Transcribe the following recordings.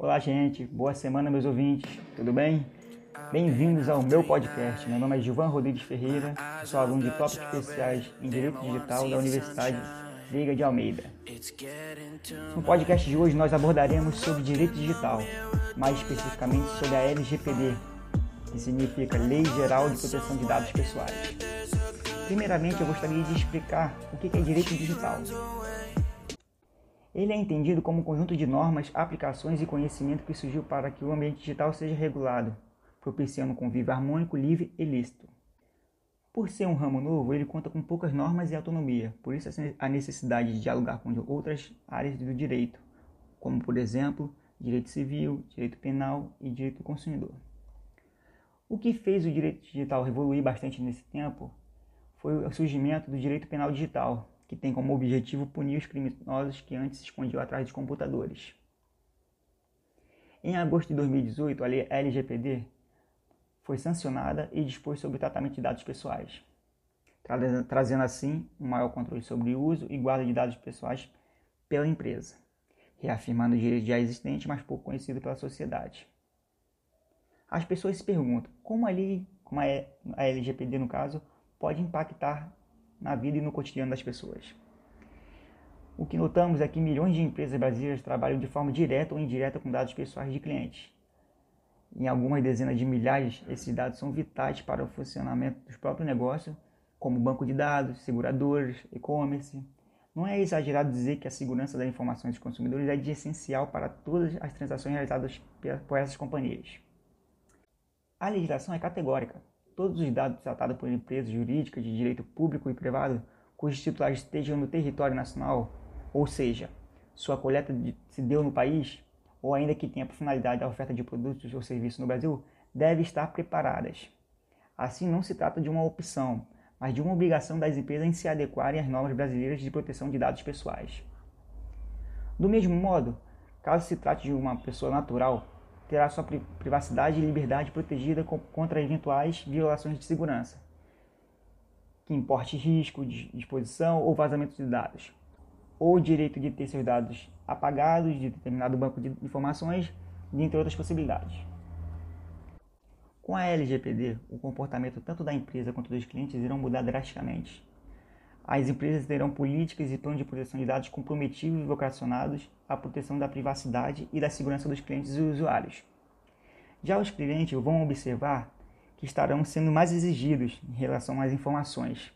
Olá, gente. Boa semana, meus ouvintes. Tudo bem? Bem-vindos ao meu podcast. Meu nome é Gilvan Rodrigues Ferreira, sou aluno de tópicos especiais em Direito Digital da Universidade Liga de Almeida. No podcast de hoje nós abordaremos sobre direito digital, mais especificamente sobre a LGPD, que significa Lei Geral de Proteção de Dados Pessoais. Primeiramente, eu gostaria de explicar o que é direito digital. Ele é entendido como um conjunto de normas, aplicações e conhecimento que surgiu para que o ambiente digital seja regulado, propiciando um convívio harmônico, livre e lícito. Por ser um ramo novo, ele conta com poucas normas e autonomia, por isso a necessidade de dialogar com outras áreas do direito, como, por exemplo, direito civil, direito penal e direito do consumidor. O que fez o direito digital evoluir bastante nesse tempo foi o surgimento do direito penal digital, que tem como objetivo punir os criminosos que antes se escondiam atrás de computadores. Em agosto de 2018, a lei LGPD foi sancionada e dispôs sobre tratamento de dados pessoais, trazendo assim um maior controle sobre o uso e guarda de dados pessoais pela empresa, reafirmando o direito já existente, mas pouco conhecido pela sociedade. As pessoas se perguntam como a lei, como a LGPD no caso, pode impactar na vida e no cotidiano das pessoas. O que notamos é que milhões de empresas brasileiras trabalham de forma direta ou indireta com dados pessoais de clientes. Em algumas dezenas de milhares, esses dados são vitais para o funcionamento dos próprios negócios, como banco de dados, seguradoras, e-commerce. Não é exagerado dizer que a segurança das informações dos consumidores é de essencial para todas as transações realizadas por essas companhias. A legislação é categórica todos os dados tratados por empresas jurídicas de direito público e privado cujos titulares estejam no território nacional, ou seja, sua coleta se deu no país, ou ainda que tenha por finalidade a oferta de produtos ou serviços no Brasil, devem estar preparadas. Assim, não se trata de uma opção, mas de uma obrigação das empresas em se adequarem às normas brasileiras de proteção de dados pessoais. Do mesmo modo, caso se trate de uma pessoa natural, terá sua privacidade e liberdade protegida contra eventuais violações de segurança, que importe risco de exposição ou vazamento de dados, ou o direito de ter seus dados apagados de determinado banco de informações, dentre outras possibilidades. Com a LGPD, o comportamento tanto da empresa quanto dos clientes irão mudar drasticamente. As empresas terão políticas e planos de proteção de dados comprometidos e vocacionados à proteção da privacidade e da segurança dos clientes e usuários. Já os clientes vão observar que estarão sendo mais exigidos em relação às informações,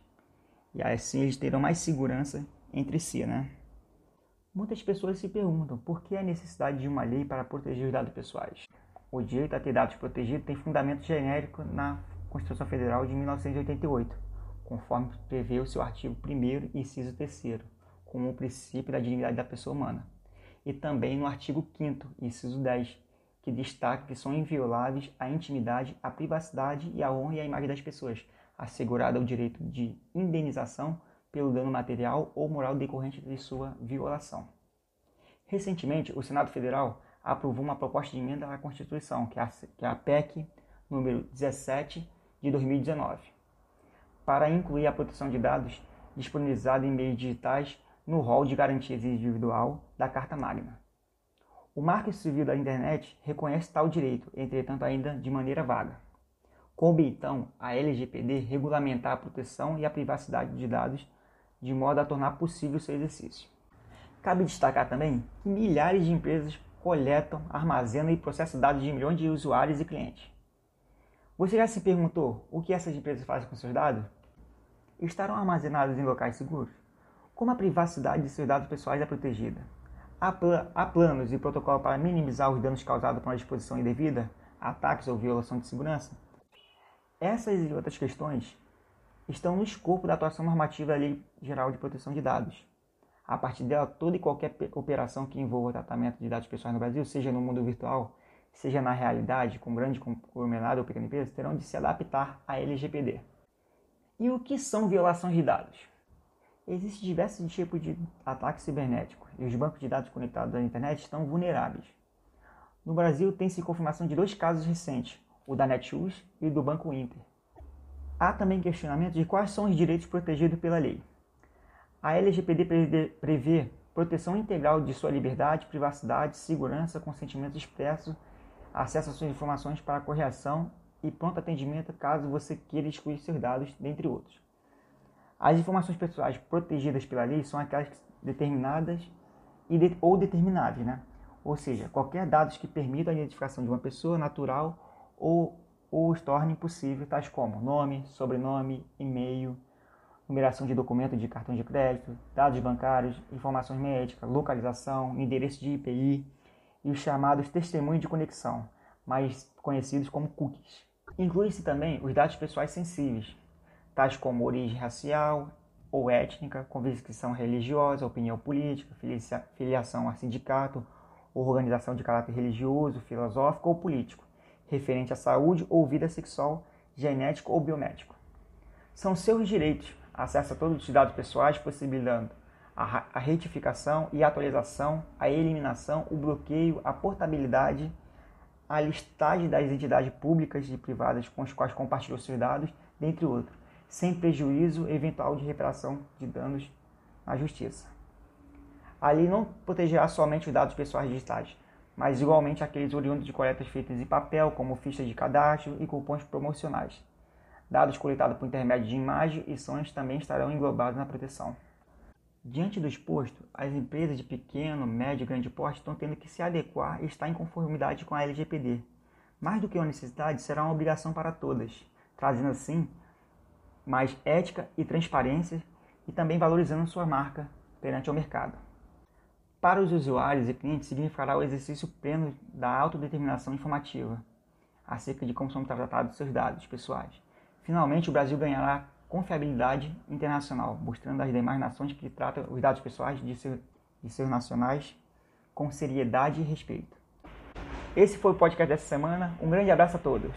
e assim eles terão mais segurança entre si, né? Muitas pessoas se perguntam por que a necessidade de uma lei para proteger os dados pessoais. O direito a ter dados protegidos tem fundamento genérico na Constituição Federal de 1988 conforme prevê o seu artigo 1 inciso 3 como o princípio da dignidade da pessoa humana. E também no artigo 5 inciso 10, que destaca que são invioláveis a intimidade, a privacidade e a honra e a imagem das pessoas, assegurada o direito de indenização pelo dano material ou moral decorrente de sua violação. Recentemente, o Senado Federal aprovou uma proposta de emenda à Constituição, que é a, que é PEC número 17 de 2019 para incluir a proteção de dados disponibilizada em meios digitais no rol de garantias individual da Carta Magna. O Marco Civil da Internet reconhece tal direito, entretanto ainda de maneira vaga. Coube então a LGPD regulamentar a proteção e a privacidade de dados de modo a tornar possível seu exercício. Cabe destacar também que milhares de empresas coletam, armazenam e processam dados de milhões de usuários e clientes. Você já se perguntou o que essas empresas fazem com seus dados? Estarão armazenados em locais seguros? Como a privacidade de seus dados pessoais é protegida? Há, pl há planos e protocolos para minimizar os danos causados por uma exposição indevida, ataques ou violação de segurança? Essas e outras questões estão no escopo da atuação normativa da Lei Geral de Proteção de Dados. A partir dela, toda e qualquer operação que envolva o tratamento de dados pessoais no Brasil, seja no mundo virtual, seja na realidade, com grande conglomerado ou pequena empresa, terão de se adaptar à LGPD. E o que são violações de dados? Existem diversos tipos de ataques cibernéticos e os bancos de dados conectados à internet estão vulneráveis. No Brasil, tem-se confirmação de dois casos recentes, o da Netshoes e do Banco Inter. Há também questionamento de quais são os direitos protegidos pela lei. A LGPD prevê proteção integral de sua liberdade, privacidade, segurança, consentimento expresso, acesso às suas informações para correção e pronto atendimento caso você queira excluir seus dados, dentre outros. As informações pessoais protegidas pela lei são aquelas determinadas e de, ou determinadas, né? ou seja, qualquer dados que permitam a identificação de uma pessoa natural ou, ou os tornem possível, tais como nome, sobrenome, e-mail, numeração de documento de cartão de crédito, dados bancários, informações médicas, localização, endereço de IPI e os chamados testemunhos de conexão, mais conhecidos como cookies. Inclui-se também os dados pessoais sensíveis, tais como origem racial ou étnica, convicção religiosa, opinião política, filiação a sindicato organização de caráter religioso, filosófico ou político, referente à saúde ou vida sexual, genético ou biomédico. São seus direitos acesso a todos os dados pessoais, possibilitando a, a retificação e atualização, a eliminação, o bloqueio, a portabilidade, a listagem das entidades públicas e privadas com as quais compartilhou seus dados, dentre outros, sem prejuízo eventual de reparação de danos na justiça. A lei não protegerá somente os dados pessoais digitais, mas igualmente aqueles oriundos de coletas feitas em papel, como fichas de cadastro e cupons promocionais. Dados coletados por intermédio de imagem e sons também estarão englobados na proteção. Diante do exposto, as empresas de pequeno, médio e grande porte estão tendo que se adequar e estar em conformidade com a LGPD. Mais do que uma necessidade, será uma obrigação para todas, trazendo assim mais ética e transparência e também valorizando sua marca perante o mercado. Para os usuários e clientes, significará o exercício pleno da autodeterminação informativa acerca de como são tratados seus dados pessoais Finalmente, o Brasil ganhará confiabilidade internacional, mostrando às demais nações que tratam os dados pessoais de, seu, de seus nacionais com seriedade e respeito. Esse foi o podcast dessa semana. Um grande abraço a todos.